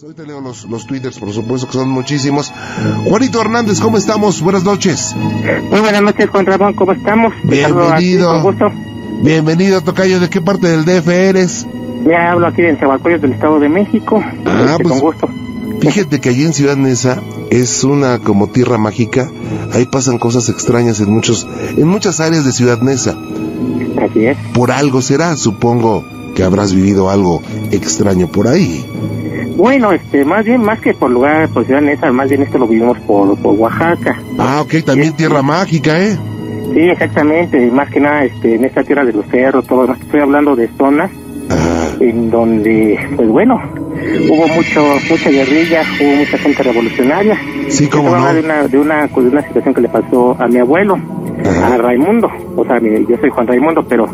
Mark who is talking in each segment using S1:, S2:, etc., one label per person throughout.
S1: Ahorita leo los, los twitters, por supuesto, que son muchísimos. Juanito Hernández, ¿cómo estamos? Buenas noches.
S2: Muy buenas noches, Juan Ramón, ¿cómo estamos?
S1: Bienvenido. Bienvenido, Tocayo. ¿De qué parte del DF eres?
S2: Ya hablo aquí de Zahualcóyotl del Estado de México.
S1: Ah,
S2: este,
S1: pues,
S2: con gusto.
S1: Fíjate que allí en Ciudad Neza es una como tierra mágica. Ahí pasan cosas extrañas en muchos, en muchas áreas de Ciudad Neza.
S2: Así es.
S1: Por algo será, supongo que habrás vivido algo extraño por ahí.
S2: Bueno, este, más bien, más que por lugar, por Ciudad Neza, más bien esto lo vivimos por, por Oaxaca.
S1: Ah, ok, también tierra mágica, ¿eh?
S2: Sí, exactamente, más que nada, este, en esta tierra de los cerros, todo, estoy hablando de zonas
S1: Ah,
S2: en donde, pues bueno, hubo mucho, mucha guerrilla, hubo mucha gente revolucionaria.
S1: sí,
S2: a
S1: no.
S2: de una, de una, pues, de una situación que le pasó a mi abuelo,
S1: Ajá.
S2: a Raimundo. O sea, mi- yo soy Juan Raimundo, pero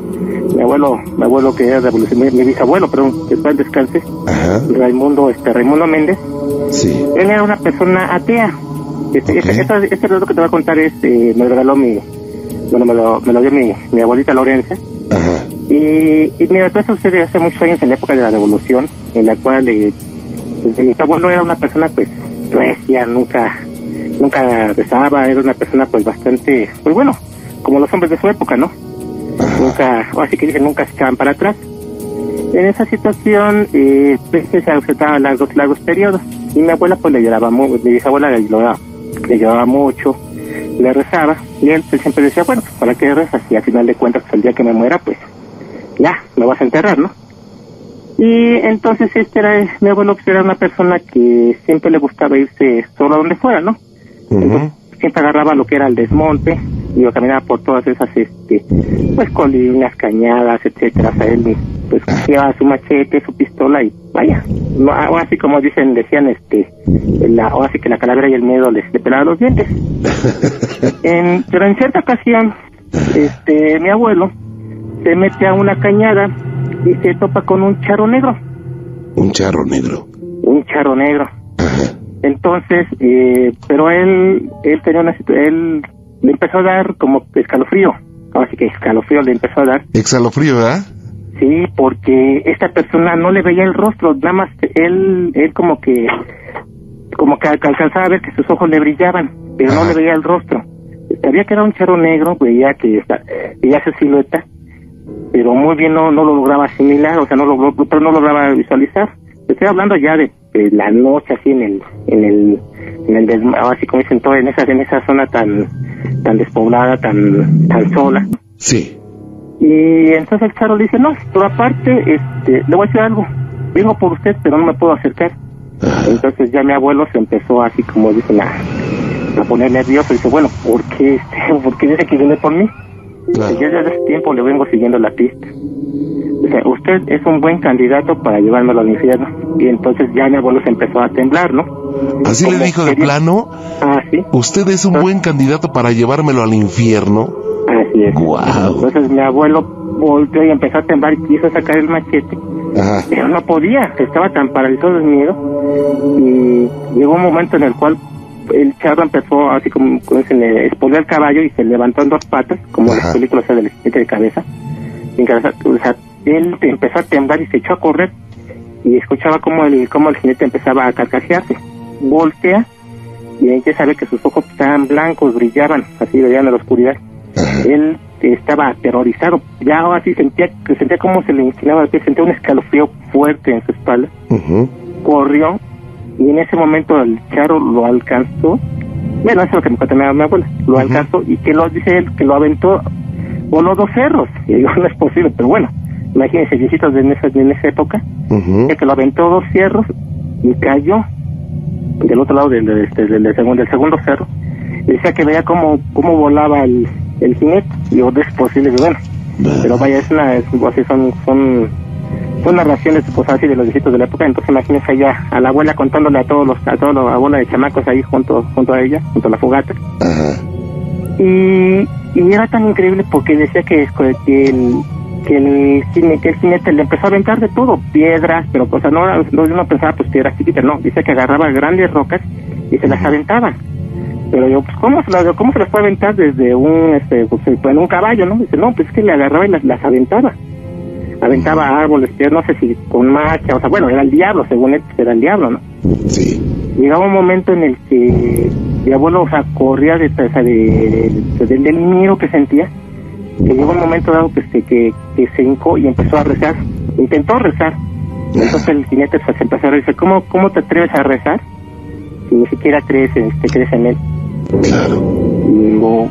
S2: mi abuelo, mi abuelo que era revolucionario, mi bisabuelo, perdón, que en descanse,
S1: Ajá,
S2: Raimundo, este, Raimundo Méndez,
S1: sí.
S2: él era una persona atea. Este,
S1: Ok.
S2: este, este relato que te voy a contar es, eh, me lo regaló mi, bueno, me lo, me lo dio mi, mi abuelita Lorenza.
S1: Ajá,
S2: Y, y mira, todo eso sucede hace muchos años en la época de la revolución, en la cual eh, pues, mi abuelo era una persona pues recia, nunca, nunca rezaba, era una persona pues bastante, pues bueno, como los hombres de su época, ¿no? Nunca, o así que dije, nunca se echaban para atrás. En esa situación, eh, pues, se ausentaba largos, largos periodos. Y mi abuela pues le lloraba mucho, mi bisabuela le lloraba, le lloraba mucho, le rezaba. Y él pues, siempre decía, bueno, pues, ¿para qué rezas? Y al final de cuentas, pues, el día que me muera, pues ya, me vas a enterrar, ¿no? Y entonces este era, mi abuelo pues, era una persona que siempre le gustaba irse solo a donde fuera, ¿no?
S1: ujú,
S2: Siempre agarraba lo que era el desmonte, iba a caminar por todas esas, este, pues colinas, cañadas, etcétera, o sea, él pues llevaba su machete, su pistola y vaya, no, ahora sí como dicen, decían, este, la, ahora sí que la calavera y el miedo les, le pelaba los dientes. En, pero en cierta ocasión, este, mi abuelo se mete a una cañada y se topa con un charro negro,
S1: Un charro negro.
S2: un charro negro. Entonces, eh, pero él, él tenía una él le empezó a dar como escalofrío, así que escalofrío le empezó a dar,
S1: exhalofrío, ¿verdad?
S2: sí, porque esta persona no le veía el rostro, nada más él, él como que, como que alcanzaba a ver que sus ojos le brillaban, pero no le veía el rostro. Sabía que era un charro negro, veía que está, veía su silueta, pero muy bien no, no lo lograba asimilar, o sea, no lo, pero no lograba visualizar. Estoy hablando ya de, de la noche, así en el, en el, en el desma- así como dicen todo, en esa, en esa zona tan, tan despoblada, tan, tan sola.
S1: Sí.
S2: Y entonces el charo le dice, no, pero aparte, este, le voy a decir algo, vengo por usted, pero no me puedo acercar.
S1: Ajá,
S2: Entonces ya mi abuelo se empezó así como dicen a, a poner nervioso y dice, bueno, ¿por qué, este, ¿por qué dice que viene por mí?
S1: Claro.
S2: Yo desde ese tiempo le vengo siguiendo la pista. O sea, usted es un buen candidato para llevármelo al infierno. Y entonces ya mi abuelo se empezó a temblar, ¿no?
S1: Así le dijo de plano,
S2: Ah, sí,
S1: usted es un buen candidato para llevármelo al infierno.
S2: así es.
S1: Guau.
S2: Entonces mi abuelo volteó y empezó a temblar y quiso sacar el machete.
S1: Ajá,
S2: pero no podía, estaba tan paralizado de miedo y llegó un momento en el cual el charro empezó así como, como se le el caballo y se levantó en dos patas, como en las películas del jinete de cabeza. Sin cabeza. O sea, él empezó a temblar y se echó a correr y escuchaba como el, como el jinete empezaba a carcajearse. Voltea y ahí ya sabe que sus ojos estaban blancos, brillaban, así veían en la oscuridad
S1: ajá,
S2: él estaba aterrorizado, ya ahora sí sentía que sentía como se le inclinaba el pie, sentía un escalofrío fuerte en su espalda, corrió y en ese momento el charro lo alcanzó, bueno, eso es lo que me contó mi, mi abuela, lo alcanzó y que lo dice él, que lo aventó, voló dos cerros, y digo, no es posible, pero bueno, imagínense, viejitos de en esa, en esa época,
S1: ujú.
S2: que lo aventó dos cerros y cayó del otro lado del, del, del- del segundo, segundo cerro. Y decía que veía cómo, cómo volaba el, el jinete. Y yo, no es posible, que bueno. Pero vaya, es una, es, son, son, son narraciones pues, así de los viejitos de la época. Entonces imagínense allá a la abuela contándole a todos los, a todos los abuela de chamacos ahí junto, junto a ella, junto a la fogata.
S1: Ajá,
S2: Y, y era tan increíble porque decía que, que el que el cine que el jinete le empezó a aventar de todo piedras pero o sea no no uno pensaba pues piedras chiquitas no. Dice que agarraba grandes rocas y se las aventaba. Pero yo pues cómo se las cómo se las puede aventar desde un este pues, en un caballo no dice no pues es que le agarraba y las, las aventaba aventaba árboles piedras no sé si con marcha o sea bueno era el diablo según él era el diablo no
S1: Sí.
S2: Llegaba un momento en el que mi abuelo, o sea, corría detrás sea, de, de- del, miedo que sentía. Que llegó un momento dado que se, que, que se hincó y empezó a rezar. Intentó rezar. Entonces el jinete se empezó a decir, ¿cómo, ¿cómo te atreves a rezar? Si ni siquiera crees, este, crees en él.
S1: Claro.
S2: Y luego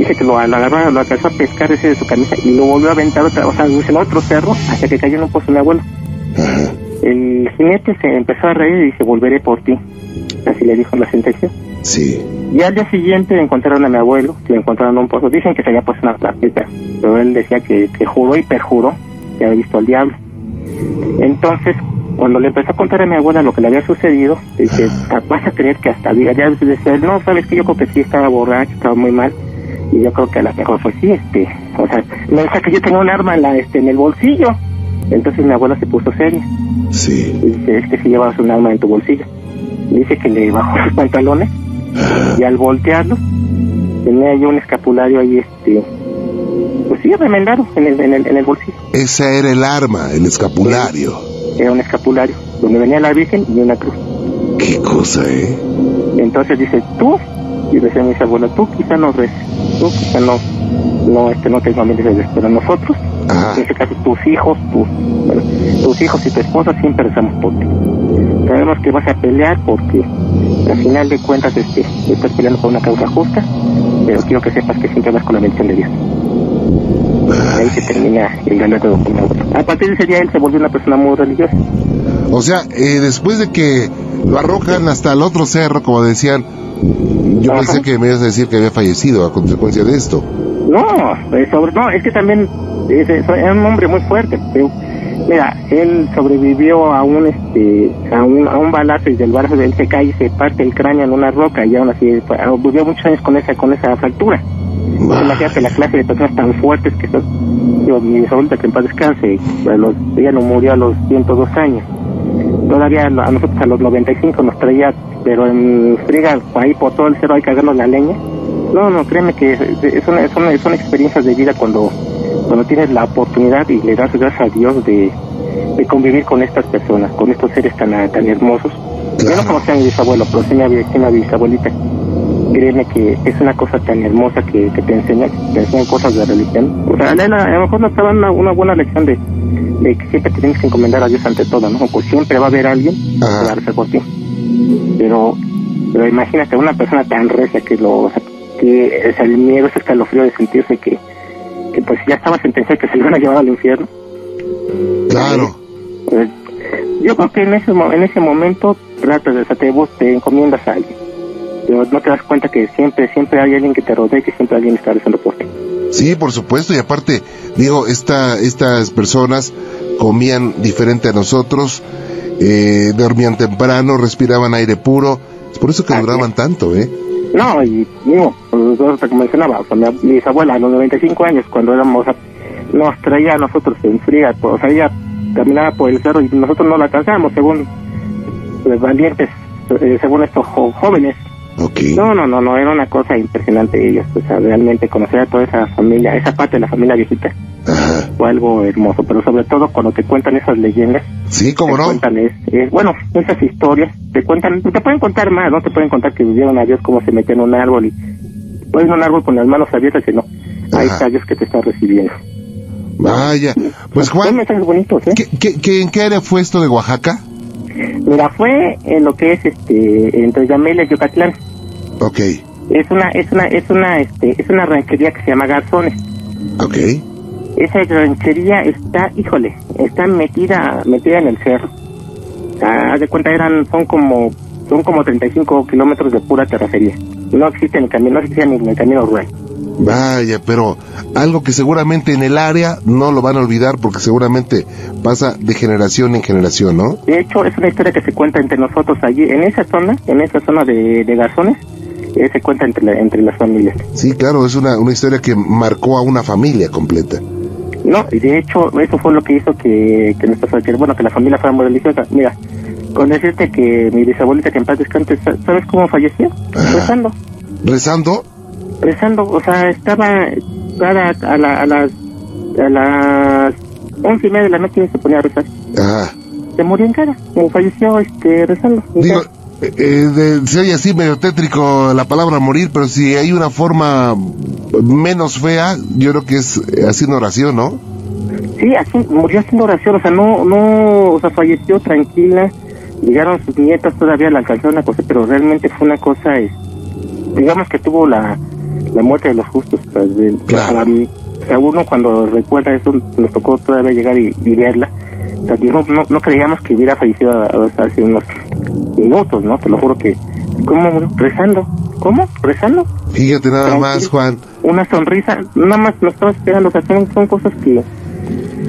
S2: dice que lo, lo agarró, lo alcanzó a pescar ese de su camisa y lo volvió a aventar otra, o sea, en otro cerro hasta que cayó en un pozo mi abuelo.
S1: Ajá.
S2: El jinete se empezó a reír y dice, volveré por ti. Así le dijo la sentencia.
S1: Sí.
S2: Y al día siguiente encontraron a mi abuelo, lo encontraron en un pozo. Dicen que se había puesto una plaquita, pero él decía que, que juró y perjuró que había visto al diablo. Entonces, cuando le empezó a contar a mi abuela lo que le había sucedido, dice, "Ah, vas a creer que hasta diga, ya decía, no, sabes que yo creo que sí estaba borracho, estaba muy mal. Y yo creo que a lo mejor fue sí, este, o sea, me dice que yo tenía un arma en, la, este, en el bolsillo. Entonces mi abuela se puso seria.
S1: Sí.
S2: Y dice, es que si llevas un arma en tu bolsillo. Dice que le bajó los pantalones y al voltearlos tenía yo un escapulario ahí, este, pues sí, remendado en el, en el, en el bolsillo.
S1: Esa era el arma, el escapulario.
S2: Era un escapulario donde venía la Virgen y una cruz.
S1: Qué cosa, ¿eh?
S2: Entonces dice, tú, y decía mi abuela, tú quizá no reces, tú quizá no, no, este, no te familiares, pero nosotros,
S1: Ajá.
S2: en este caso tus hijos, tus, bueno, tus hijos y tu esposa siempre rezamos por ti. Sabemos que vas a pelear porque al final de cuentas este, estás peleando por una causa justa, pero quiero que sepas que siempre vas con la bendición de Dios. Ahí se termina el relato. A partir de ese día él se volvió una persona muy religiosa.
S1: O sea, eh, después de que lo arrojan hasta el otro cerro, como decían, yo
S2: Ajá.
S1: pensé que me ibas a decir que había fallecido a consecuencia de esto.
S2: No, eh, sobre, no, es que también es, es- un hombre muy fuerte. Pero, mira, él sobrevivió a un este a un, a un balazo y del balazo de él se cae y se parte el cráneo en una roca y aún así ah, vivió muchos años con esa con esa fractura. Imagínate la clase de personas tan fuertes que son. Yo, mi abuelita que en paz descanse, a los, ella no murió a los 102 años. Todavía a nosotros a los 95 nos traía, pero en friga, ahí por todo el cerro hay que agarrarnos la leña. No, no, créeme que es, es una, son, experiencias de vida cuando, cuando tienes la oportunidad y le das gracias a Dios de, de convivir con estas personas, con estos seres tan, tan hermosos. Yo no conocía a mi bisabuelo, pero sí a mi, sí a mi bisabuelita. Créeme que es una cosa tan hermosa que, que te enseña, te enseñan cosas de religión. O sea, a, lo mejor nos daban una, una buena lección de, de que siempre te tienes que encomendar a Dios ante todo, ¿no? Pues siempre va a haber alguien que
S1: Ajá.
S2: va a rezar por ti. Pero, pero imagínate una persona tan recia que lo, o sea, que es el miedo, ese escalofrío de sentirse que, que pues ya estaba sentenciado que se iban a llevar al infierno.
S1: Claro.
S2: Eh, Yo creo que en ese, en ese momento tratas de, o sea, te, vos te encomiendas a alguien. No te das cuenta que siempre, siempre hay alguien que te rodea y que siempre alguien está rezando por ti.
S1: Sí, por supuesto, y aparte, digo, esta, estas personas comían diferente a nosotros, eh, dormían temprano, respiraban aire puro, es por eso que
S2: Así
S1: duraban
S2: es.
S1: tanto, ¿eh?
S2: No, y digo, pues, yo te mencionaba, o sea, mi, bisabuela a los 95 años, cuando éramos, o sea, nos traía a nosotros en fría, pues, o sea, ella caminaba por el cerro y nosotros no la alcanzábamos, según los valientes, eh, según estos jóvenes. No, no, no, no, era una cosa impresionante ellos, o sea, realmente conocer a toda esa familia, esa parte de la familia viejita,
S1: Ajá.
S2: fue algo hermoso, pero sobre todo cuando te cuentan esas leyendas,
S1: Sí, cómo
S2: te
S1: no.
S2: cuentan es, es- bueno, esas historias, te cuentan, te pueden contar más, no te pueden contar que vivieron a Dios cómo se metió en un árbol y pues en un árbol con las manos abiertas y no, está Dios que te está recibiendo.
S1: Vaya. Pues Juan,
S2: bonitos, ¿eh?
S1: ¿qué, qué, qué- en qué área fue esto de Oaxaca?
S2: Mira, fue en lo que es este entre Yamela y Yucatlán.
S1: Ok,
S2: Es una es una es una este es una ranchería que se llama Garzones.
S1: ok.
S2: Esa ranchería está, híjole, está metida metida en el cerro. Haz de cuenta eran son como son como 35 kilómetros de pura terracería. No existe el camino, no existe ni el camino rural.
S1: Vaya, pero algo que seguramente en el área no lo van a olvidar porque seguramente pasa de generación en generación, ¿no?
S2: De hecho, es una historia que se cuenta entre nosotros allí, en esa zona, en esa zona de, de Garzones, eh, se cuenta entre, la- entre las familias.
S1: Sí, claro, es una, una historia que marcó a una familia completa.
S2: No, y de hecho, eso fue lo que hizo que, que nuestra bueno, que la familia fuera muy religiosa. Mira, con decirte que mi bisabuelita que en paz descanse, sa- ¿sabes cómo falleció?
S1: Ajá.
S2: Rezando,
S1: Rezando,
S2: rezando, o sea, estaba cada, a, la, a las a las once y media de la noche se ponía a rezar.
S1: ajá,
S2: se murió en cara, falleció este, rezando.
S1: Digo, eh, de, se oye así medio tétrico la palabra morir, pero si hay una forma menos fea, yo creo que es haciendo oración, ¿no?
S2: Sí, así, murió haciendo oración, o sea, no, no, o sea, falleció tranquila, llegaron sus nietas, todavía la alcanzaron a coser, pero realmente fue una cosa, es, digamos que tuvo la, la muerte de los justos, pues, de,
S1: Claro.
S2: sea, uno cuando recuerda eso, nos tocó todavía llegar y, y verla, sea, no, no, no creíamos que hubiera fallecido hace unos minutos, ¿no? Te lo juro que, ¿cómo murió? Rezando, ¿cómo? ¿Rezando?
S1: Fíjate nada
S2: Tranquilo.
S1: más, Juan.
S2: una sonrisa, nada más nos estamos esperando, o sea, son, son cosas que,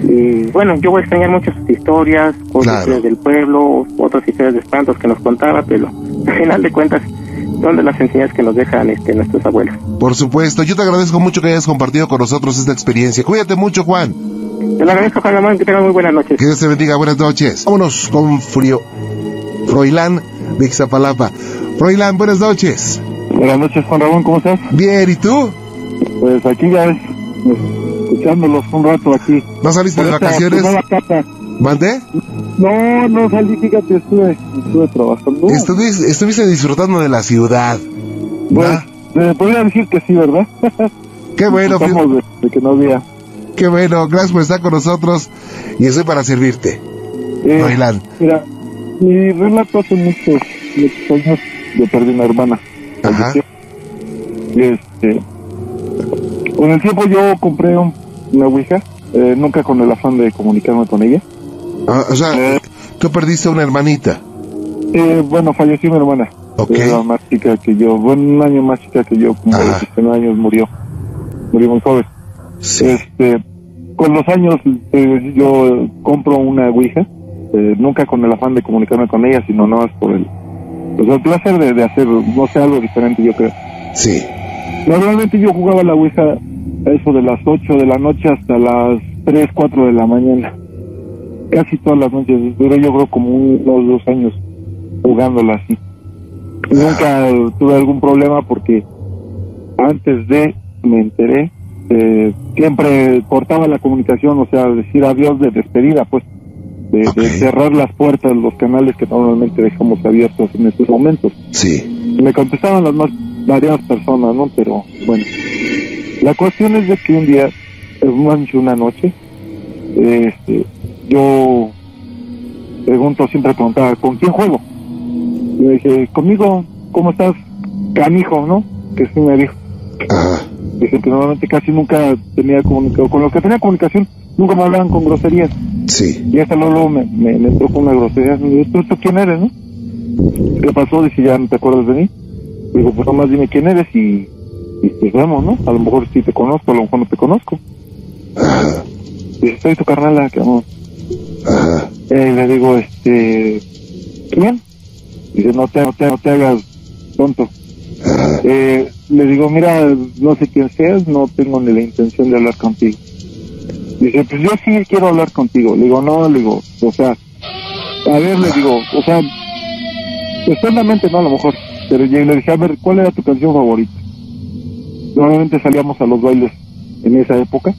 S2: y bueno, yo voy a extrañar muchas historias, otras
S1: Claro.
S2: del pueblo, otras historias de espantos que nos contaba, pero al final de cuentas son de las enseñanzas que nos dejan este, nuestros abuelos.
S1: Por supuesto, yo te agradezco mucho que hayas compartido con nosotros esta experiencia. Cuídate mucho, Juan.
S2: Te lo agradezco, Juan Ramón, que tengan muy buenas noches.
S1: Que Dios te bendiga. Buenas noches. Vámonos con Frío. Froilán de Ixtapalapa. Froilán, buenas noches.
S3: Buenas noches, Juan Ramón, ¿cómo estás?
S1: Bien, ¿y tú?
S3: Pues aquí ya ves, pues, escuchándolos un rato aquí.
S1: ¿No saliste de vacaciones?
S3: capa.
S1: ¿Mandé?
S3: No, no salí, fíjate, estuve, estuve trabajando.
S1: Estuviste, estuviste disfrutando de la ciudad.
S3: Pues,
S1: ¿va?
S3: eh, podría decir que sí, ¿verdad?
S1: Qué bueno,
S3: Estamos de, de que no había.
S1: Qué bueno. Gracias por estar con nosotros y estoy para servirte.
S3: Eh, mira, mi relato hace muchos, muchos años yo perdí una hermana.
S1: Ajá.
S3: Este, con el tiempo yo compré un- una Ouija, eh, nunca con el afán de comunicarme con ella.
S1: Ah, o sea,
S3: Eh.
S1: tú perdiste una hermanita.
S3: Eh, bueno, falleció mi hermana.
S1: Ok.
S3: Era más chica que yo, bueno, un año más chica que yo, como
S1: Ajá.
S3: 19 años murió. Murió muy joven.
S1: Sí.
S3: Este, con los años eh, yo compro una Ouija, eh, nunca con el afán de comunicarme con ella, sino nada más por el, pues, el placer de, de hacer, no sé, algo diferente, yo creo.
S1: Sí.
S3: Normalmente yo jugaba la Ouija a eso de las 8 de la noche hasta las 3, 4 de la mañana. Casi todas las noches. Duró yo creo como unos dos años jugándola así. Nunca tuve algún problema porque antes de me enteré, eh, siempre cortaba la comunicación, o sea, decir adiós de despedida, pues, de, cerrar las puertas, los canales que normalmente dejamos abiertos en estos momentos
S1: Sí.
S3: me contestaban las más variadas personas, ¿no? Pero bueno, la cuestión es de que un día, más una noche, este, yo pregunto, siempre preguntaba, ¿con quién juego? Y le dije, conmigo, ¿cómo estás? Canijo, ¿no? Que sí me dijo.
S1: Ajá.
S3: Dije que normalmente casi nunca tenía comunicación, con los que tenía comunicación, nunca me hablaban con groserías.
S1: Sí.
S3: Y hasta luego me, me, me entró con una grosería. Me dijo, ¿tú, tú quién eres, no? ¿Qué pasó? Dice, ¿ya no te acuerdas de mí? Digo, pues nomás dime quién eres y, y pues vemos, ¿no? A lo mejor sí te conozco, a lo mejor no te conozco.
S1: Ajá.
S3: Dice, soy tu carnala, que amor.
S1: Ajá.
S3: Eh, le digo, este, ¿quién? Dice, no te, no te, no te hagas tonto. Eh, le digo, mira, no sé quién seas, no tengo ni la intención de hablar contigo. Dice, pues yo sí quiero hablar contigo. Le digo, no, le digo, o sea, a ver, le digo, o sea, externamente no a lo mejor, pero yo le dije, a ver, ¿cuál era tu canción favorita? Normalmente salíamos a los bailes en esa época,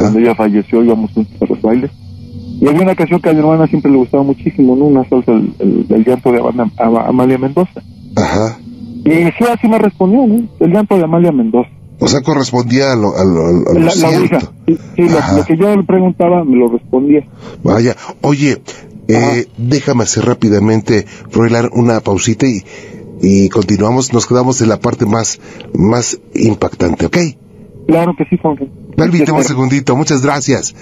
S3: cuando ella falleció íbamos juntos a los bailes. Y había una canción que a mi hermana siempre le gustaba muchísimo, ¿no? Una salsa del, del- del llanto de Ama- Ama- Amalia Mendoza.
S1: Ajá.
S3: Y sí, así me respondió, ¿no? El llanto de Amalia Mendoza.
S1: O sea, correspondía a lo, a lo, a lo
S3: La, la
S1: cierto.
S3: Sí, sí, lo,
S1: Ajá.
S3: lo que yo le preguntaba me lo respondía.
S1: Vaya, oye, eh, déjame hacer rápidamente, Froilán, una pausita y, y continuamos, nos quedamos en la parte más, más impactante, ¿ok?
S3: Claro que sí, Juan.
S1: Permíteme un segundito, muchas gracias.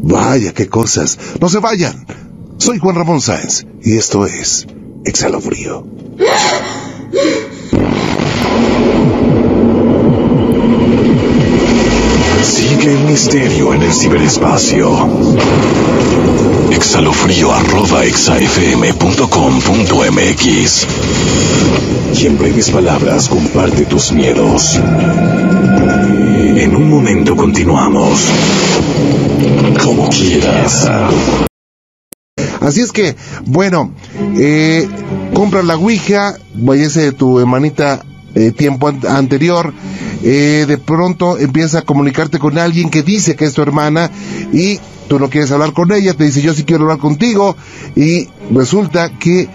S1: Vaya, qué cosas. No se vayan. Soy Juan Ramón Sáenz y esto es Exhalo Frío.
S4: Sigue el misterio en el ciberespacio. Exhalofrío arroba exafm.com.mx Y en breves palabras comparte tus miedos. En un momento continuamos. Como quieras.
S1: Así es que, bueno, eh, compra la Ouija, vayase tu hermanita eh, tiempo an- anterior, eh, de pronto empieza a comunicarte con alguien que dice que es tu hermana y tú no quieres hablar con ella, te dice yo sí quiero hablar contigo y resulta que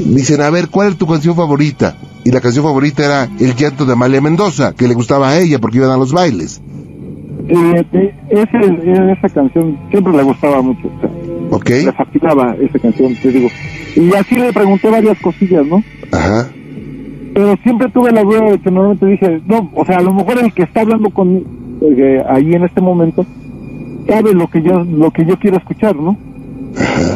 S1: dicen, a ver, ¿cuál es tu canción favorita? Y la canción favorita era El llanto de Amalia Mendoza, que le gustaba a ella porque iban a los bailes.
S3: Eh, eh, ese- esa canción siempre le gustaba mucho.
S1: ¿Ok?
S3: Le fascinaba esa canción, te digo. Y así le pregunté varias cosillas, ¿no?
S1: Ajá.
S3: Pero siempre tuve la duda de que normalmente dije, no, o sea, a lo mejor el que está hablando con eh, ahí en este momento sabe lo que yo lo que yo quiero escuchar, ¿no?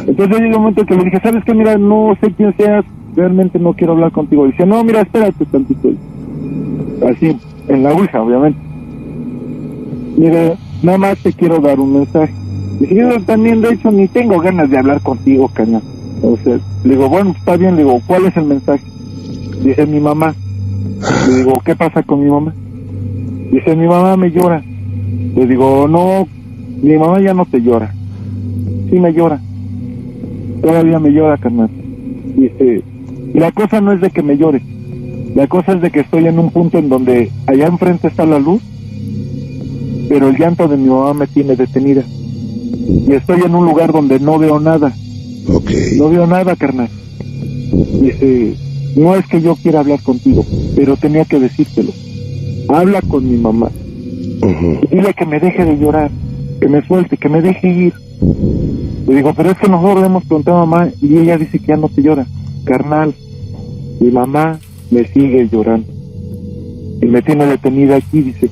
S3: Entonces llegó un momento que le dije, ¿sabes qué? Mira, no sé quién seas, realmente no quiero hablar contigo. Dice, no, mira, espérate tantito. Así, en la Ouija, obviamente. Mira, nada más te quiero dar un mensaje. Yo también, de hecho, ni tengo ganas de hablar contigo, cañón. O sea, le digo, bueno, está bien, le digo, ¿cuál es el mensaje? Dice, mi mamá. Le digo, ¿qué pasa con mi mamá? Dice, mi mamá me llora. Le digo, no, mi mamá ya no te llora. Sí me llora. Todavía me llora, carnal. Dice, la cosa no es de que me llore. La cosa es de que estoy en un punto en donde allá enfrente está la luz, pero el llanto de mi mamá me tiene detenida. Y estoy en un lugar donde no veo nada.
S1: Ok.
S3: No veo nada, carnal. Dice, no es que yo quiera hablar contigo, pero tenía que decírtelo. Habla con mi mamá.
S1: Ujú.
S3: Dile que me deje de llorar, que me suelte, que me deje ir. Le digo, pero es que nosotros le hemos preguntado a mamá y ella dice que ya no te llora. Carnal, mi mamá me sigue llorando. Y me tiene detenida aquí, dice,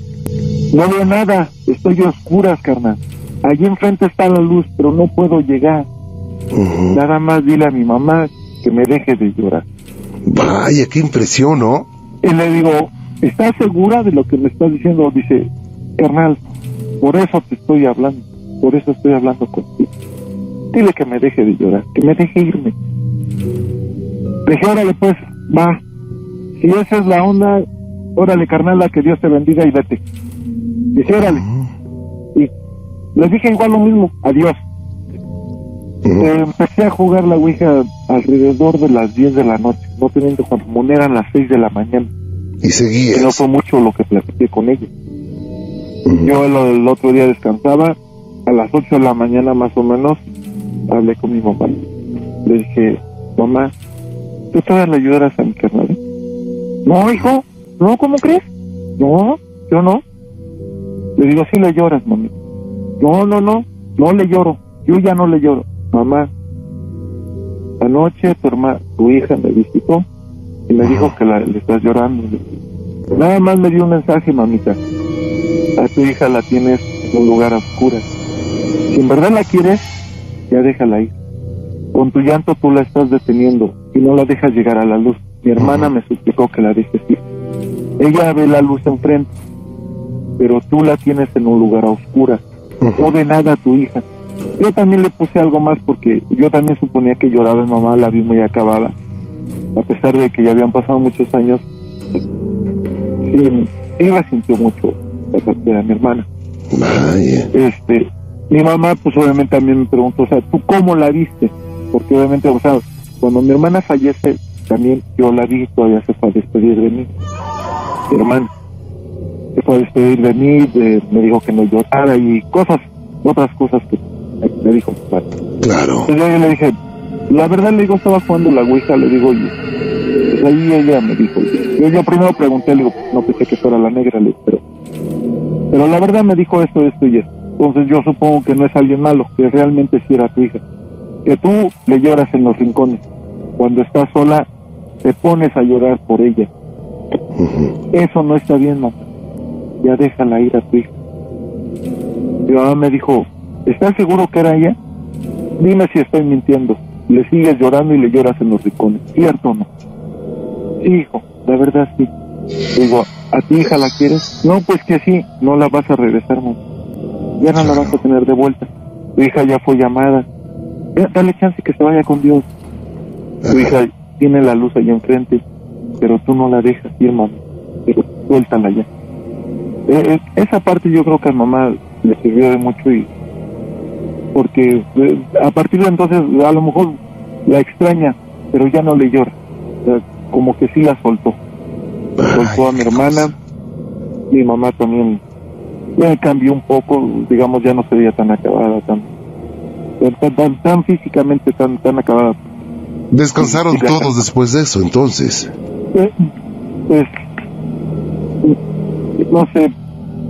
S3: no veo nada, estoy a oscuras, carnal. Allí enfrente está la luz, pero no puedo llegar. Nada más dile a mi mamá que me deje de llorar.
S1: Vaya, qué impresión, ¿no?
S3: Y le digo, ¿estás segura de lo que me estás diciendo? Dice, carnal, por eso te estoy hablando, por eso estoy hablando contigo. Dile que me deje de llorar, que me deje irme. Dije, órale pues, va. Si esa es la onda, órale carnal, que Dios te bendiga y vete. Dice, órale. Y les dije igual lo mismo, adiós. Eh, empecé a jugar la Ouija alrededor de las 10 de la noche, no teniendo cuando eran las 6 de la mañana.
S1: Y
S3: Y no fue mucho lo que platiqué con ella.
S1: Ujú.
S3: Yo el, el otro día descansaba, a las 8 de la mañana más o menos, hablé con mi mamá. Le dije, mamá, ¿tú todavía le ayudarás a mi carnal? eh?" No, hijo, no, ¿cómo crees? No, yo no. Le digo, sí le lloras, mami. No, no, no, no le lloro, yo ya no le lloro. Mamá, anoche tu, herma, tu hija me visitó y me dijo que la- le estás llorando. Nada más me dio un mensaje, mamita. A tu hija la tienes en un lugar a oscuras. Si en verdad la quieres, ya déjala ir. Con tu llanto tú la estás deteniendo y no la dejas llegar a la luz. Mi hermana me suplicó que la dejes ir. Ella ve la luz enfrente, pero tú la tienes en un lugar a No ve nada a tu hija. Yo también le puse algo más porque yo también suponía que lloraba mi mamá, la vi muy acabada. A pesar de que ya habían pasado muchos años, sí, ella sintió mucho la partida de mi hermana.
S1: Vaya.
S3: Este, mi mamá, pues obviamente también me preguntó, o sea, ¿tú cómo la viste? Porque obviamente, o sea, cuando mi hermana fallece, también yo la vi, todavía se fue a despedir de mí. Mi hermana se fue a despedir de mí, de- me dijo que no llorara y cosas, otras cosas que me dijo mi padre.
S1: Claro.
S3: Entonces yo le dije, la verdad le digo, estaba jugando la Ouija, le digo, y pues ahí ella me dijo, yo, yo primero pregunté, le digo, no pensé que fuera la negra, le digo, pero, pero la verdad me dijo esto, esto y esto. Entonces yo supongo que no es alguien malo, que realmente sí era tu hija. Que tú le lloras en los rincones. Cuando estás sola, te pones a llorar por ella. Eso no está bien, mamá. Ya déjala ir a tu hija. Mi mamá me dijo, ¿estás seguro que era ella? Dime si estoy mintiendo. Le sigues llorando y le lloras en los rincones. ¿Cierto o no? Sí, hijo, la verdad sí. Digo, ¿a tu hija la quieres? No, pues que sí, no la vas a regresar, mamá. Ya no la vas a tener de vuelta. Tu hija ya fue llamada. Ya, dale chance que se vaya con Dios. Tu hija tiene la luz allá enfrente, pero tú no la dejas ir, mamá. Pero suéltala ya. Eh, eh, esa parte yo creo que a mamá le sirvió de mucho y porque eh, a partir de entonces a lo mejor la extraña, pero ya no le llora. O sea, como que sí la soltó. Soltó a mi hermana, mi mamá también cambió un poco, digamos ya no se veía tan acabada, tan tan, tan, tan físicamente tan, tan acabada.
S1: Descansaron todos después de eso, entonces.
S3: Eh, pues, no sé,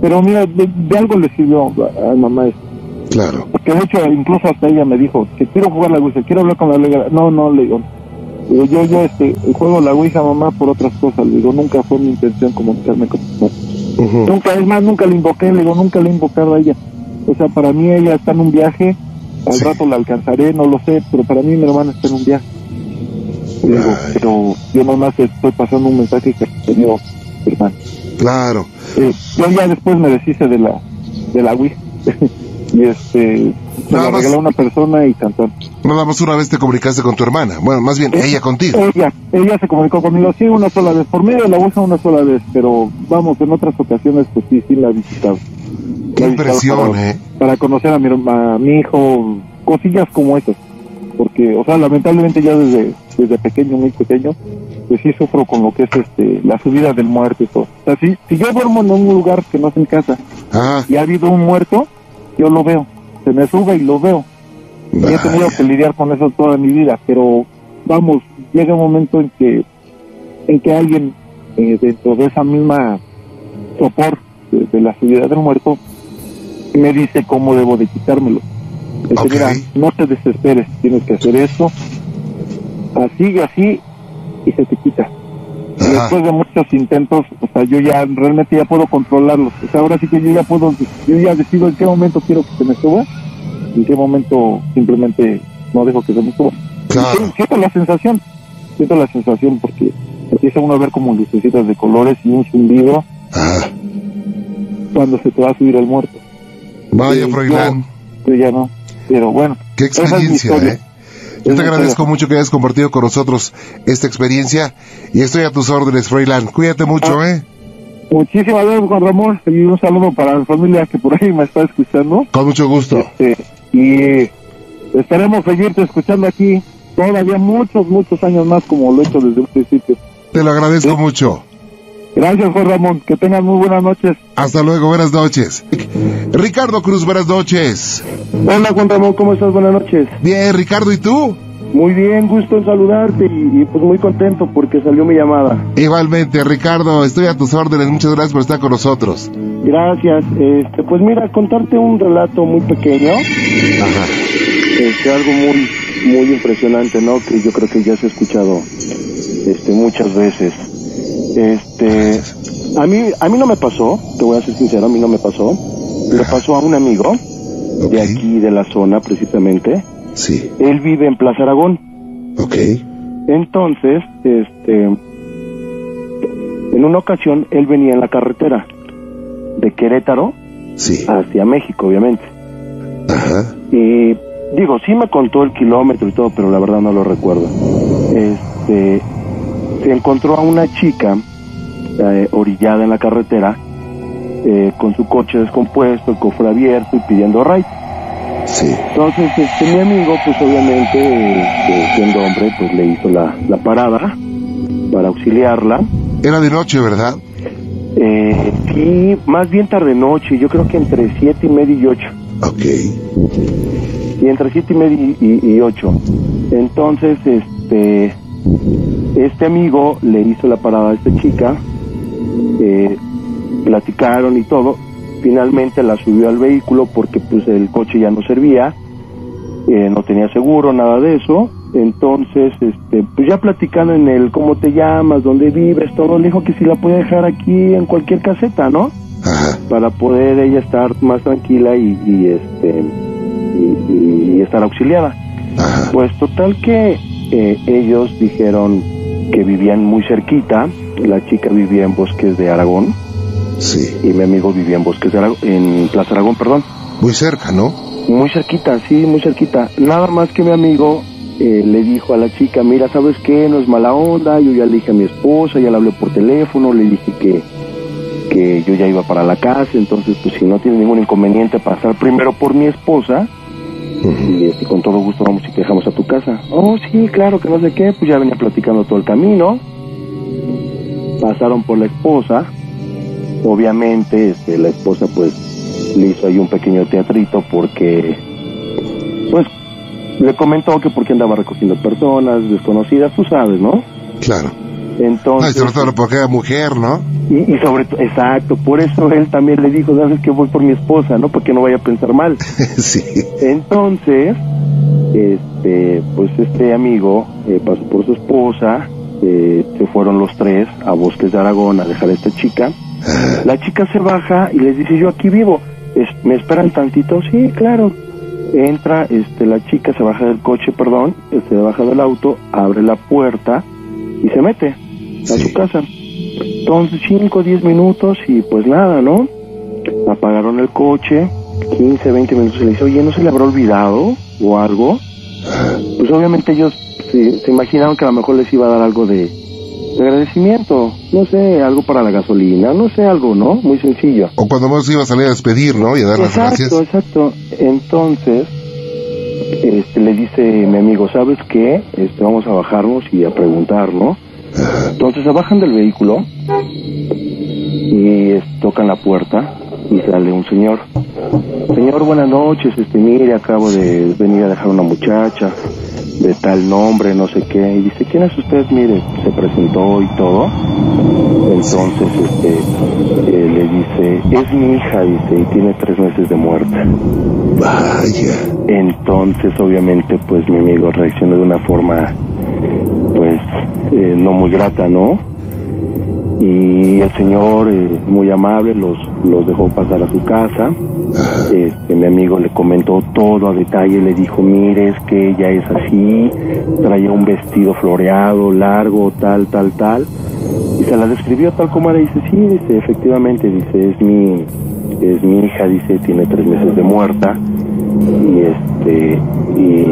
S3: pero mira, de, de algo le sirvió a, a mamá esto.
S1: Claro.
S3: Porque de hecho, incluso hasta ella me dijo que quiero jugar la Ouija, quiero hablar con la. No, no, le digo, yo, yo este, juego la Ouija, mamá, por otras cosas. Le digo, nunca fue mi intención comunicarme con mamá. Nunca, es más, nunca le invoqué, le digo, nunca le he invocado a ella. O sea, para mí ella está en un viaje, al
S1: Sí.
S3: rato la alcanzaré, no lo sé, pero para mí mi hermana está en un viaje. Le digo, pero yo nomás estoy pasando un mensaje que me dio mi hermana.
S1: Claro.
S3: Eh, yo ya después me deshice de la, de la Wii. y este, se
S1: Nada
S3: la regaló a una persona y cantó.
S1: Nada más una vez te comunicaste con tu hermana. Bueno, más bien, ella contigo.
S3: Ella, ella se comunicó conmigo, sí, una sola vez, por medio de la Ouija una sola vez, pero vamos, en otras ocasiones, pues sí, sí la he visitado.
S1: Qué impresión,
S3: para-
S1: ¿eh?
S3: Para conocer a mi, a mi hijo, cosillas como esas. Porque, o sea, lamentablemente ya desde, desde pequeño, muy pequeño, pues sí sufro con lo que es este la subida del muerto y todo. O sea, si, si yo duermo en un lugar que no es en casa, y ha habido un muerto, yo lo veo. Se me sube y lo veo. Y he tenido que lidiar con eso toda mi vida, pero vamos, llega un momento en que en que alguien eh, dentro de esa misma sopor de, de la subida del muerto me dice cómo debo de quitármelo. Dice,
S1: Ok.
S3: mira, no te desesperes, tienes que hacer esto, así y así, y se te quita.
S1: Ajá.
S3: después de muchos intentos, o sea, yo ya realmente ya puedo controlarlos. O sea, ahora sí que yo ya puedo, yo ya decido en qué momento quiero que se me suba, y en qué momento simplemente no dejo que se me suba.
S1: Claro.
S3: Siento la sensación, siento la sensación porque empieza uno a ver como lucecitas de colores y un zumbido
S1: Ah,
S3: cuando se te va a subir el muerto.
S1: vaya, Froilán.
S3: Yo ya no, pero bueno.
S1: Qué
S3: es
S1: experiencia,
S3: historia.
S1: ¿eh? Yo te agradezco mucho que hayas compartido con nosotros esta experiencia y estoy a tus órdenes, Froilán. Cuídate mucho, ¿eh?
S3: Muchísimas gracias, Juan Ramón, y un saludo para la familia que por ahí me está escuchando.
S1: Con mucho gusto.
S3: Este, y esperemos seguirte escuchando aquí todavía muchos, muchos años más como lo he hecho desde un principio.
S1: Te lo agradezco mucho.
S3: Gracias, Juan Ramón. Que tengan muy buenas noches.
S1: Hasta luego, buenas noches. Ricardo Cruz, buenas noches.
S5: Hola Juan Ramón, ¿cómo estás? Buenas noches.
S1: Bien, Ricardo, ¿y tú?
S5: Muy bien, gusto en saludarte y, y, pues muy contento porque salió mi llamada.
S1: Igualmente, Ricardo, estoy a tus órdenes. Muchas gracias por estar con nosotros.
S5: Gracias. Este, pues mira, contarte un relato muy pequeño,
S1: Ajá.
S5: este, algo muy muy impresionante, ¿no? Que yo creo que ya se ha escuchado este muchas veces. Este, a mí a mí no me pasó, te voy a ser sincero, a mí no me pasó. Le pasó a un amigo de aquí de la zona precisamente.
S1: Sí.
S5: Él vive en Plaza Aragón.
S1: Ok.
S5: Entonces, este, en una ocasión él venía en la carretera de Querétaro
S1: Sí.
S5: hacia México, obviamente.
S1: Ajá.
S5: Y digo, sí me contó el kilómetro y todo, pero la verdad no lo recuerdo. Este, se encontró a una chica eh, orillada en la carretera eh, con su coche descompuesto, el cofre abierto y pidiendo ride.
S1: Sí.
S5: Entonces, este, mi amigo, pues obviamente, este, siendo hombre, pues le hizo la, la parada para auxiliarla.
S1: Era de noche, ¿verdad?
S5: Eh, sí, más bien tarde noche, yo creo que entre siete y media y ocho.
S1: Ok.
S5: Y entre siete y media y, y- y ocho. Entonces, este, este amigo le hizo la parada a esta chica, eh, platicaron y todo. Finalmente la subió al vehículo porque pues el coche ya no servía, eh, no tenía seguro, nada de eso. Entonces, este, pues ya platicando en el cómo te llamas, dónde vives, todo, le dijo que si la podía dejar aquí en cualquier caseta, ¿no?
S1: Ajá.
S5: para poder ella estar más tranquila y, y, este y, y- y estar auxiliada.
S1: Ajá.
S5: Pues total que eh, ellos dijeron que vivían muy cerquita, la chica vivía en Bosques de Aragón
S1: Sí.
S5: y mi amigo vivía en Bosques de Aragón, en Plaza Aragón, perdón,
S1: Muy cerca, ¿no?
S5: muy cerquita, sí, muy cerquita. Nada más que mi amigo eh, le dijo a la chica, mira, ¿sabes qué? No es mala onda, yo ya le dije a mi esposa, ya le hablé por teléfono, le dije que que yo ya iba para la casa, entonces pues si no tiene ningún inconveniente pasar primero por mi esposa Y este, con todo gusto vamos y te dejamos a tu casa. Oh, sí, claro, que no sé qué, pues ya venía platicando todo el camino. Pasaron por la esposa. Obviamente, este, la esposa pues le hizo ahí un pequeño teatrito porque pues le comentó que porque andaba recogiendo personas desconocidas, tú sabes, ¿no?
S1: Claro.
S5: Entonces,
S1: No, y sobre todo porque era mujer, ¿no?
S5: y, y sobre todo, exacto, por eso él también le dijo, sabes que voy por mi esposa, ¿no? Porque no vaya a pensar mal.
S1: sí.
S5: Entonces, este, pues este amigo eh, pasó por su esposa, eh, se fueron los tres a Bosques de Aragón a dejar a esta chica. La chica se baja y les dice, yo aquí vivo, Es- ¿me esperan tantito? Sí, claro. Entra, este, la chica se baja del coche, perdón, se baja del auto, abre la puerta y se mete a
S1: Sí.
S5: su casa. Entonces, 5 o 10 minutos y pues nada, ¿no? Apagaron el coche, 15, 20 minutos y le dice, oye, ¿no se le habrá olvidado o algo? Pues obviamente ellos se, se imaginaron que a lo mejor les iba a dar algo de, de agradecimiento, no sé, algo para la gasolina, no sé, algo, ¿no? Muy sencillo.
S1: O cuando vos iba a salir a despedir, ¿no? Y a dar las
S5: Exacto,
S1: gracias.
S5: exacto. Entonces, este, le dice mi amigo, ¿sabes qué? Este, vamos a bajarnos y a preguntar, ¿no? Entonces se bajan del vehículo y tocan la puerta y sale un señor. Señor, buenas noches, este, mire, acabo de venir a dejar una muchacha de tal nombre, no sé qué. Y dice, ¿quién es usted? Mire, se presentó y todo. Entonces, este, eh, le dice, es mi hija, dice, y tiene tres meses de muerte.
S1: Vaya.
S5: Entonces, obviamente, pues mi amigo reaccionó de una forma, eh, no muy grata, ¿no? Y el señor, eh, muy amable, los, los dejó pasar a su casa. Este, mi amigo le comentó todo a detalle, le dijo, mire, es que ella es así, traía un vestido floreado, largo, tal, tal, tal. Y se la describió tal como era, dice, sí, dice, efectivamente, dice, es mi, es mi hija, dice, tiene tres meses de muerta. Y este, y,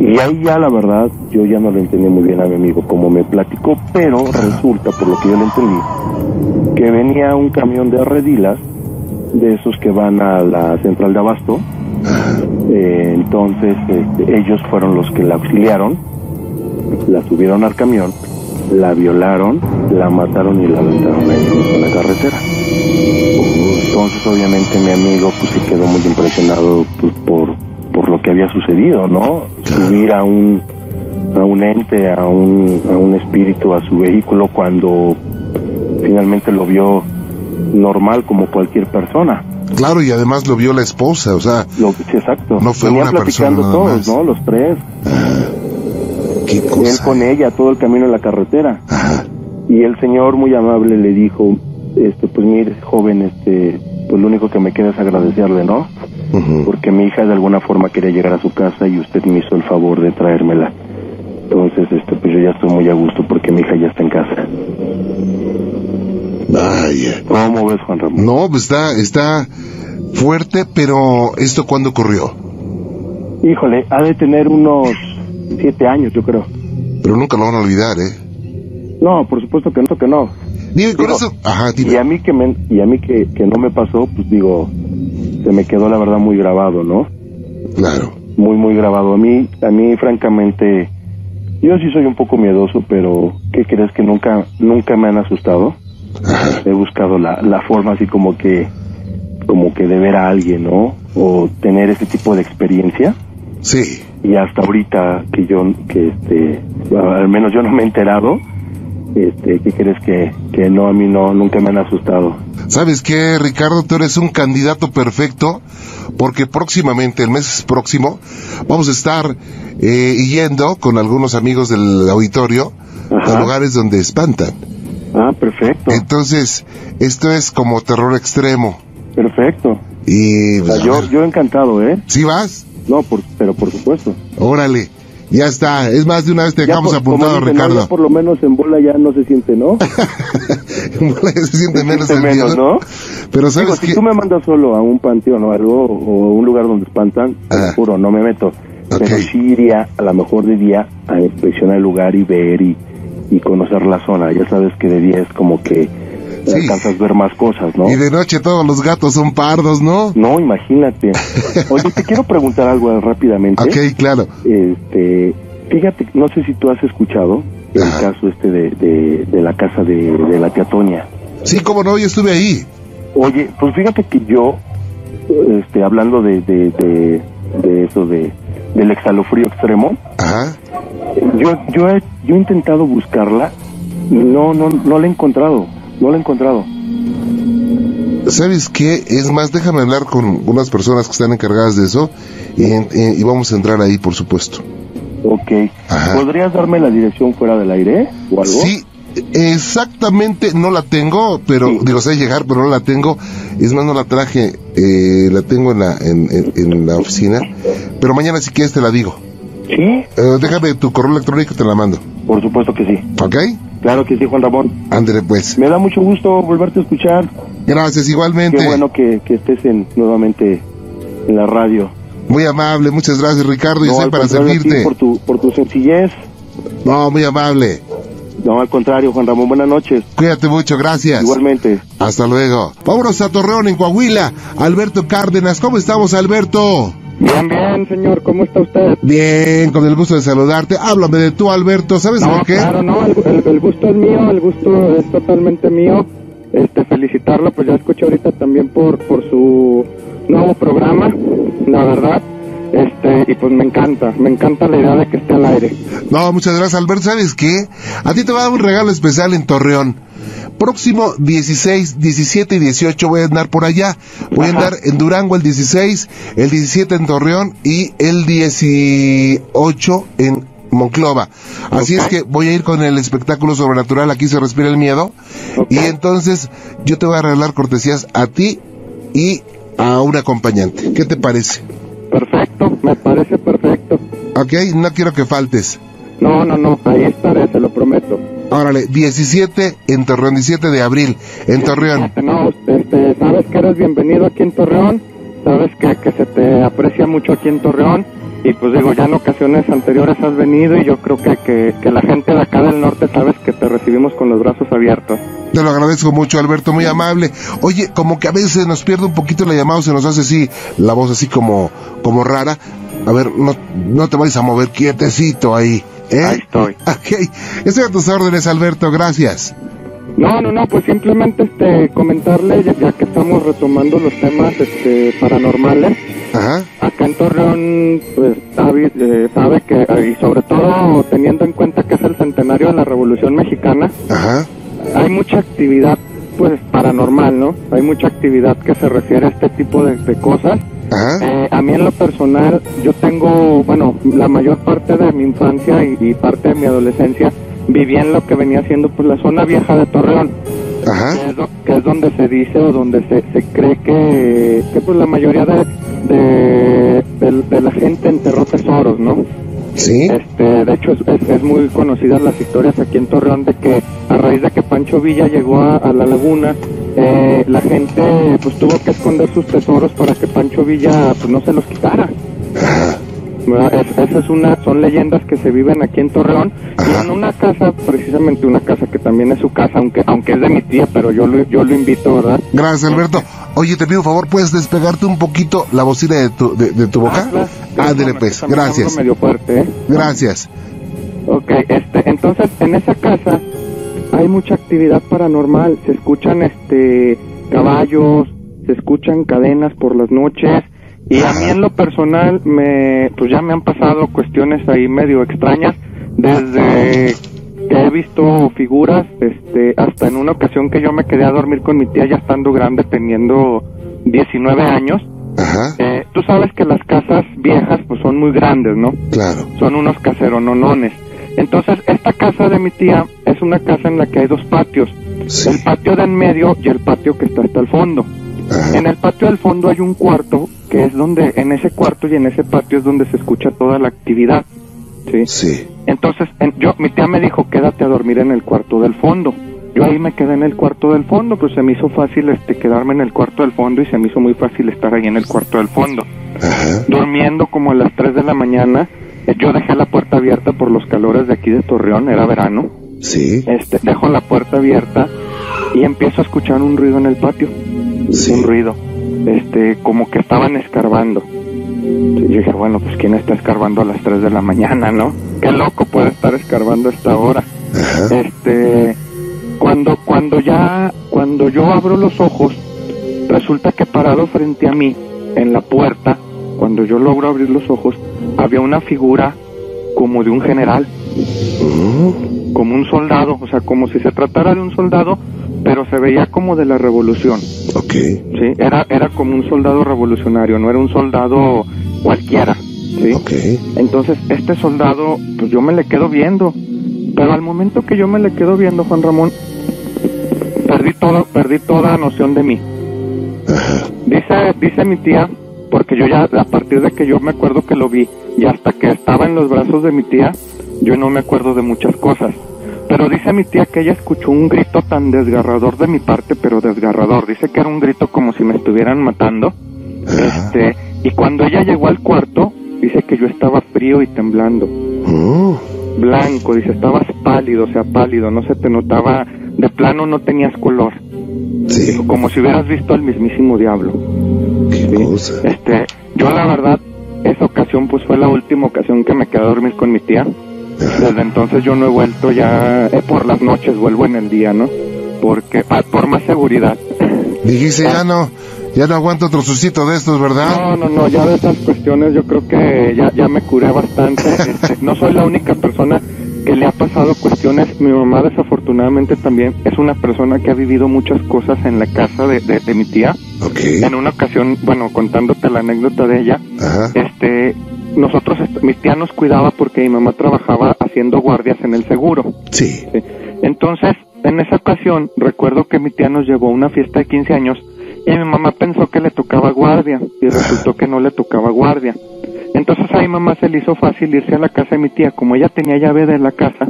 S5: y ahí ya la verdad, yo ya no le entendí muy bien a mi amigo como me platicó, pero resulta, por lo que yo le entendí, que venía un camión de redilas, de esos que van a la central de abasto, eh, entonces este, ellos fueron los que la auxiliaron, la subieron al camión, la violaron, la mataron y la aventaron ahí en la carretera. Entonces obviamente mi amigo pues se quedó muy impresionado pues, por, lo que había sucedido, ¿no? Subir a un a un ente, a un, a un espíritu a su vehículo cuando finalmente lo vio normal como cualquier persona.
S1: Claro, y además lo vio la esposa, o sea,
S5: Lo, sí, exacto.
S1: No fue
S5: Venían
S1: una persona nada
S5: todos,
S1: más.
S5: ¿no? Los tres.
S1: qué
S5: Él
S1: cosa.
S5: con ella, todo el camino en la carretera. Y el señor muy amable le dijo, este, pues mire, joven, este, pues lo único que me queda es agradecerle, ¿no? Porque mi hija de alguna forma quería llegar a su casa y usted me hizo el favor de traérmela. Entonces, este, pues yo ya estoy muy a gusto porque mi hija ya está en casa.
S1: Vaya.
S5: ¿Cómo ves, Juan Ramón?
S1: No, pues está, está fuerte, pero ¿esto cuándo ocurrió?
S5: Híjole, ha de tener unos siete años, yo creo.
S1: Pero nunca lo van a olvidar, ¿eh?
S5: No, por supuesto que no, que no.
S1: Dime, con
S5: Digo,
S1: eso. Ajá,
S5: Y a mí que me, y a mí que, que no me pasó, pues digo, se me quedó la verdad muy grabado, ¿no?
S1: Claro.
S5: Muy, muy grabado. A mí, a mí francamente, yo sí soy un poco miedoso, pero ¿qué crees que nunca, nunca me han asustado?
S1: Ajá.
S5: He buscado la, la forma así como que, como que de ver a alguien, ¿no? O tener ese tipo de experiencia.
S1: Sí.
S5: Y hasta ahorita que yo, que este, al menos yo no me he enterado, este, ¿qué crees que, que no, a mí no, nunca me han asustado?
S1: ¿Sabes qué, Ricardo? Tú eres un candidato perfecto porque próximamente, el mes próximo, vamos a estar eh, yendo con algunos amigos del auditorio
S5: Ajá.
S1: a lugares donde espantan.
S5: Ah, perfecto,
S1: Entonces, esto es como terror extremo.
S5: perfecto.
S1: Y
S5: O sea,
S1: a
S5: yo, yo encantado, ¿eh?
S1: ¿sí vas?
S5: No, por, pero por supuesto.
S1: Órale. Ya está. Es más, de una vez te
S5: Ya
S1: dejamos
S5: por-
S1: apuntado,
S5: dicen.
S1: Ricardo.
S5: Ya por lo menos en bola ya no se siente, ¿no?
S1: se siente menos
S5: Se
S1: el
S5: siente menos,
S1: miedo.
S5: ¿no?
S1: Pero
S5: Digo,
S1: sabes
S5: si
S1: que...
S5: tú me mandas solo a un panteón o algo, o un lugar donde espantan,
S1: Ah.
S5: juro, no me meto. Pero
S1: Ok.
S5: sí iría a lo mejor de día a inspeccionar el lugar y ver y, y conocer la zona. Ya sabes que de día es como que
S1: Sí.
S5: alcanzas a ver más cosas, ¿no?
S1: Y de noche todos los gatos son pardos, ¿no?
S5: No, imagínate. Oye, te quiero preguntar algo rápidamente.
S1: Ok, claro.
S5: Este, fíjate, no sé si tú has escuchado el
S1: Ajá.
S5: caso este de, de, de la casa de, de la tía Toña.
S1: Sí, como no, yo estuve ahí.
S5: Oye, pues fíjate que yo, este, hablando de, de, de, eso de, del exhalofrío extremo.
S1: Ajá.
S5: Yo, yo, he, yo he intentado buscarla, no, no, no la he encontrado, no la he encontrado.
S1: ¿Sabes qué? Es más, déjame hablar con unas personas que están encargadas de eso y, y- y vamos a entrar ahí, por supuesto.
S5: Ok.
S1: Ajá.
S5: ¿Podrías darme la dirección fuera del aire o algo?
S1: Sí, exactamente no la tengo, pero
S5: Sí.
S1: digo, sé llegar, pero no la tengo. Es más, no la traje, eh, la tengo en la, en, en- en la oficina. Pero mañana si quieres te la digo.
S5: Sí,
S1: Eh, déjame tu correo electrónico y te la mando.
S5: por supuesto que sí.
S1: ¿Ok?
S5: Claro que sí, Juan Ramón.
S1: Ándale pues.
S5: Me da mucho gusto volverte a escuchar.
S1: Gracias igualmente.
S5: Qué bueno que, que estés en, nuevamente en la radio.
S1: Muy amable, muchas gracias Ricardo y
S5: No,
S1: sé para servirte.
S5: Por tu, por tu sencillez.
S1: No, muy amable.
S5: No, al contrario, Juan Ramón, buenas noches.
S1: Cuídate mucho, gracias.
S5: Igualmente.
S1: Hasta luego. Vámonos a Torreón, en Coahuila. Alberto Cárdenas, ¿cómo estamos, Alberto?
S6: Bien, bien, señor, ¿cómo está usted?
S1: Bien, con el gusto de saludarte. Háblame de tú, Alberto. ¿Sabes
S6: No,
S1: por qué?
S6: claro, no, el, el- el gusto es mío, el gusto es totalmente mío. Este, felicitarlo, pues ya escuché ahorita también por, por su nuevo programa, la verdad. Este, y pues me encanta, me encanta la idea de que esté al aire.
S1: No, muchas gracias, Alberto. ¿Sabes qué? A ti te va a dar un regalo especial en Torreón. Próximo 16, 17 y 18 voy a andar por allá. Voy a andar en Durango el 16, el 17 en Torreón y el 18 en Monclova. Así es que voy a ir con el espectáculo sobrenatural Aquí se respira el miedo. Y entonces yo te voy a regalar cortesías a ti y a un acompañante. ¿Qué te parece?
S6: Perfecto, me parece perfecto.
S1: Ok, no quiero que faltes.
S6: No, no, no, ahí estaré, te lo prometo.
S1: Órale, 17 en Torreón, 17 de abril en Torreón.
S6: No, este, sabes que eres bienvenido aquí en Torreón, sabes que, que se te aprecia mucho aquí en Torreón y pues digo, ya en ocasiones anteriores has venido y yo creo que, que, que la gente de acá del norte sabes que te recibimos con los brazos abiertos.
S1: Te lo agradezco mucho, Alberto, muy amable. Oye, como que a veces nos pierde un poquito la llamada, se nos hace así, la voz así como, como rara. A ver, no, no te vayas a mover quietecito ahí. ¿Eh?
S6: Ahí estoy.
S1: Ok, estoy a tus órdenes, Alberto, gracias.
S6: No, no, no, pues simplemente este comentarle, ya, que estamos retomando los temas este, paranormales,
S1: Ajá,
S6: acá en Torreón, pues sabe, eh, sabe que, eh, y sobre todo teniendo en cuenta que es el centenario de la Revolución Mexicana,
S1: ajá,
S6: hay mucha actividad pues paranormal, ¿no? Hay mucha actividad que se refiere a este tipo de, de cosas.
S1: Ajá,
S6: Eh, a mí en lo personal, yo tengo, bueno, la mayor parte de mi infancia y, y parte de mi adolescencia viví en lo que venía siendo pues la zona vieja de Torreón,
S1: ajá.
S6: que es, que es donde se dice o donde se, se cree que, que pues la mayoría de, de, de- de la gente enterró tesoros, ¿no?
S1: Sí,
S6: Este, de hecho, es, es- es muy conocidas las historias aquí en Torreón de que a raíz de que Pancho Villa llegó a, a la laguna, eh, la gente pues tuvo que esconder sus tesoros para que Pancho Villa pues no se los quitara. ¿Verdad? Es- esa es una, son leyendas que se viven aquí en Torreón y en una casa, precisamente una casa que también es su casa, aunque aunque es de mi tía, pero yo lo, yo lo invito, ¿verdad?
S1: gracias, Alberto. Oye, te pido un favor, ¿puedes despegarte un poquito la bocina de tu, de, de tu boca?
S6: claro.
S1: Ándele
S6: Déjame,
S1: pues, gracias,
S6: medio fuerte, ¿eh?
S1: gracias.
S6: Ok, este, entonces en esa casa hay mucha actividad paranormal, se escuchan este caballos, se escuchan cadenas por las noches y a mí en lo personal me pues ya me han pasado cuestiones ahí medio extrañas desde que he visto figuras este hasta en una ocasión que yo me quedé a dormir con mi tía ya estando grande teniendo 19 años.
S1: Ajá,
S6: Eh, tú sabes que las casas viejas pues son muy grandes, ¿no?
S1: claro,
S6: son unos caserononones. Entonces, esta casa de mi tía es una casa en la que hay dos patios.
S1: sí,
S6: El patio de en medio y el patio que está hasta el fondo.
S1: ajá,
S6: En el patio del fondo hay un cuarto que es donde, en ese cuarto y en ese patio es donde se escucha toda la actividad. ¿sí?
S1: sí,
S6: Entonces, en- yo, mi tía me dijo, quédate a dormir en el cuarto del fondo. Yo ahí me quedé en el cuarto del fondo, pues se me hizo fácil este quedarme en el cuarto del fondo y se me hizo muy fácil estar ahí en el cuarto del fondo
S1: ajá,
S6: durmiendo como a las 3 de la mañana. Eh, Yo dejé la puerta abierta por los calores de aquí de Torreón, era verano.
S1: Sí,
S6: Este, dejo la puerta abierta y empiezo a escuchar un ruido en el patio.
S1: Sí.
S6: Un ruido. Este, como que estaban escarbando. Yo dije, bueno, pues quién está escarbando a las 3 de la mañana, ¿no? Qué loco puede estar escarbando a esta hora.
S1: ajá,
S6: Este, cuando, cuando ya, cuando yo abro los ojos, resulta que parado frente a mí, en la puerta, cuando yo logro abrir los ojos, había una figura como de un general,
S1: Mm,
S6: como un soldado, o sea, como si se tratara de un soldado, pero se veía como de la revolución,
S1: ok.
S6: ¿sí? Era, era como un soldado revolucionario, no era un soldado cualquiera, ¿sí?
S1: Ok.
S6: Entonces, este soldado, pues yo me le quedo viendo, pero al momento que yo me le quedo viendo, Juan Ramón, perdí todo, perdí toda noción de mí. Dice, dice mi tía, porque yo ya, a partir de que yo me acuerdo que lo vi, y hasta que estaba en los brazos de mi tía, yo no me acuerdo de muchas cosas. Pero dice mi tía que ella escuchó un grito tan desgarrador de mi parte, pero desgarrador. Dice que era un grito como si me estuvieran matando. Este, y cuando ella llegó al cuarto, dice que yo estaba frío y temblando.
S1: Mm,
S6: Blanco, dice, estabas pálido, o sea, pálido, no se te notaba, de plano no tenías color.
S1: sí.
S6: Dijo, como si hubieras visto al mismísimo diablo.
S1: Qué
S6: ¿sí?
S1: cosa.
S6: Este, yo la verdad, esa ocasión pues fue la última ocasión que me quedé a dormir con mi tía. Desde entonces yo no he vuelto ya eh, por las noches, vuelvo en el día, ¿no? Porque, ah, por más seguridad.
S1: Dijiste, ya no, ya no aguanto otro suscito de estos, ¿verdad?
S6: No, no, no, ya de esas cuestiones yo creo que ya, ya me curé bastante. Este, no soy la única persona que le ha pasado cuestiones. Mi mamá desafortunadamente también es una persona que ha vivido muchas cosas en la casa de, de- de mi tía.
S1: Ok.
S6: En una ocasión, bueno, contándote la anécdota de ella,
S1: Ajá.
S6: este, nosotros, mi tía nos cuidaba porque mi mamá trabajaba haciendo guardias en el seguro.
S1: Sí.
S6: ¿sí? Entonces, en esa ocasión, recuerdo que mi tía nos llevó a una fiesta de 15 años y mi mamá pensó que le tocaba guardia y resultó que no le tocaba guardia. Entonces a mi mamá se le hizo fácil irse a la casa de mi tía, como ella tenía llave de la casa,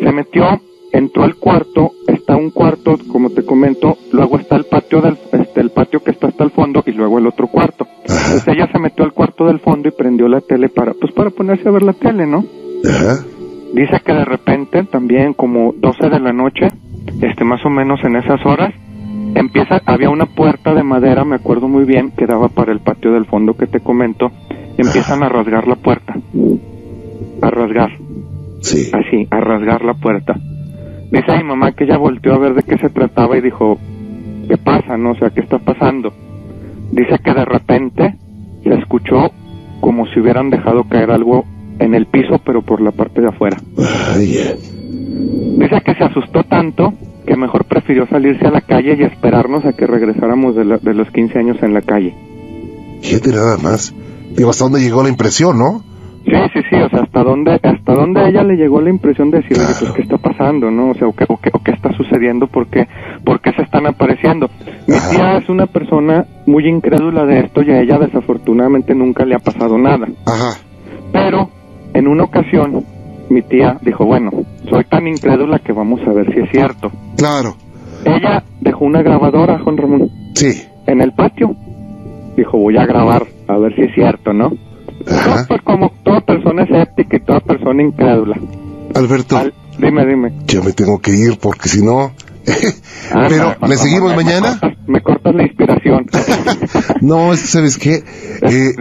S6: se metió, entró al cuarto, está un cuarto, como te comento, luego está el patio del, este, el patio que está hasta el fondo y luego el otro cuarto. Entonces ella se metió al cuarto del fondo y prendió la tele para, pues para ponerse a ver la tele, ¿no?
S1: Ajá.
S6: Dice que de repente, también como 12 de la noche, este más o menos en esas horas, empieza, había una puerta de madera, me acuerdo muy bien, que daba para el patio del fondo que te comento, empiezan a rasgar la puerta. A rasgar,
S1: Sí.
S6: así, a rasgar la puerta. Dice mi mamá que ella volteó a ver de qué se trataba y dijo, ¿qué pasa? No, o sea, ¿qué está pasando? Dice que de repente se escuchó como si hubieran dejado caer algo en el piso, pero por la parte de afuera. Dice que se asustó tanto que mejor prefirió salirse a la calle y esperarnos a que regresáramos de, la- de los 15 años en la calle.
S1: Fíjate nada más. Digo, ¿hasta dónde llegó la impresión, no?
S6: Sí, sí, sí, o sea, hasta dónde, hasta dónde a ella le llegó la impresión de decir, pues, ¿qué está pasando, no? O sea, o qué, o qué, o qué está sucediendo, ¿por qué, por qué se están apareciendo? Mi tía es una persona muy incrédula de esto y a ella desafortunadamente nunca le ha pasado nada.
S1: Ajá.
S6: Pero, en una ocasión, mi tía dijo, bueno, soy tan incrédula que vamos a ver si es cierto.
S1: Claro.
S6: Ella dejó una grabadora, Juan Ramón.
S1: Sí.
S6: en el patio. Dijo, voy a grabar, a ver si es cierto, ¿no?
S1: Ajá.
S6: Pues como toda persona escéptica y toda persona incrédula.
S1: Alberto,
S6: Al- dime, dime.
S1: yo me tengo que ir porque si no...
S6: Ah,
S1: Pero, ¿le seguimos mañana?
S6: Me cortas, me cortas la inspiración.
S1: No, ¿sabes qué? Eh,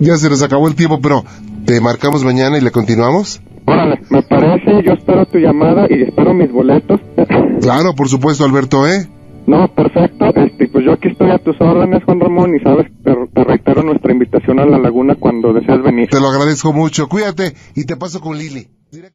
S1: ya se nos acabó el tiempo, pero ¿te marcamos mañana y le continuamos?
S6: Órale, me parece, yo espero tu llamada y espero mis boletos.
S1: Claro, por supuesto, Alberto, ¿eh?
S6: No, perfecto. Este, pues yo aquí estoy a tus órdenes, Juan Ramón, y sabes, te, te reitero nuestra invitación a la laguna cuando desees venir.
S1: Te lo agradezco mucho. Cuídate y te paso con Lili.